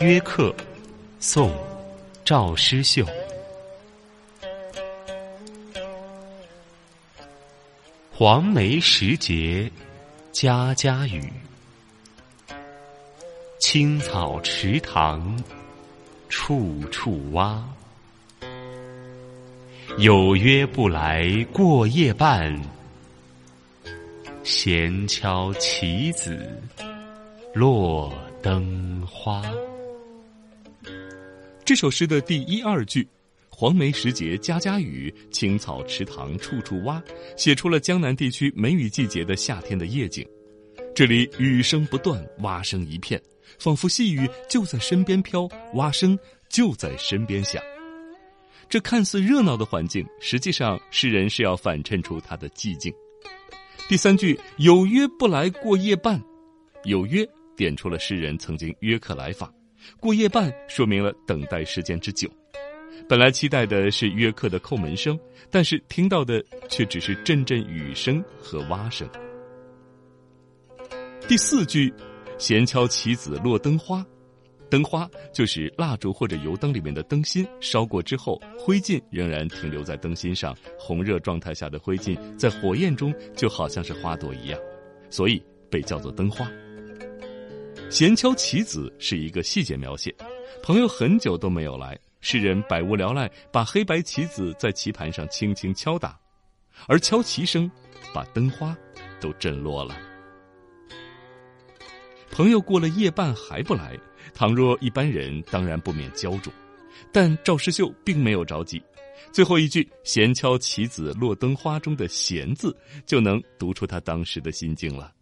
约客，宋，赵师秀。黄梅时节，家家雨。青草池塘，处处蛙。有约不来过夜半，闲敲棋子落灯花。这首诗的第一二句“黄梅时节家家雨，青草池塘处处蛙”，写出了江南地区梅雨季节的夏天的夜景。这里雨声不断，蛙声一片，仿佛细雨就在身边飘，蛙声就在身边响。这看似热闹的环境，实际上诗人是要反衬出他的寂静。第三句“有约不来过夜半”，有约点出了诗人曾经约客来访。过夜半说明了等待时间之久，本来期待的是约客的叩门声，但是听到的却只是阵阵雨声和蛙声。第四句，闲敲棋子落灯花，灯花就是蜡烛或者油灯里面的灯芯，烧过之后灰烬仍然停留在灯芯上，红热状态下的灰烬在火焰中就好像是花朵一样，所以被叫做灯花。闲敲棋子是一个细节描写，朋友很久都没有来，诗人百无聊赖，把黑白棋子在棋盘上轻轻敲打，而敲棋声把灯花都震落了。朋友过了夜半还不来，倘若一般人当然不免焦灼，但赵师秀并没有着急，最后一句“闲敲棋子落灯花”中的“闲”字就能读出他当时的心境了。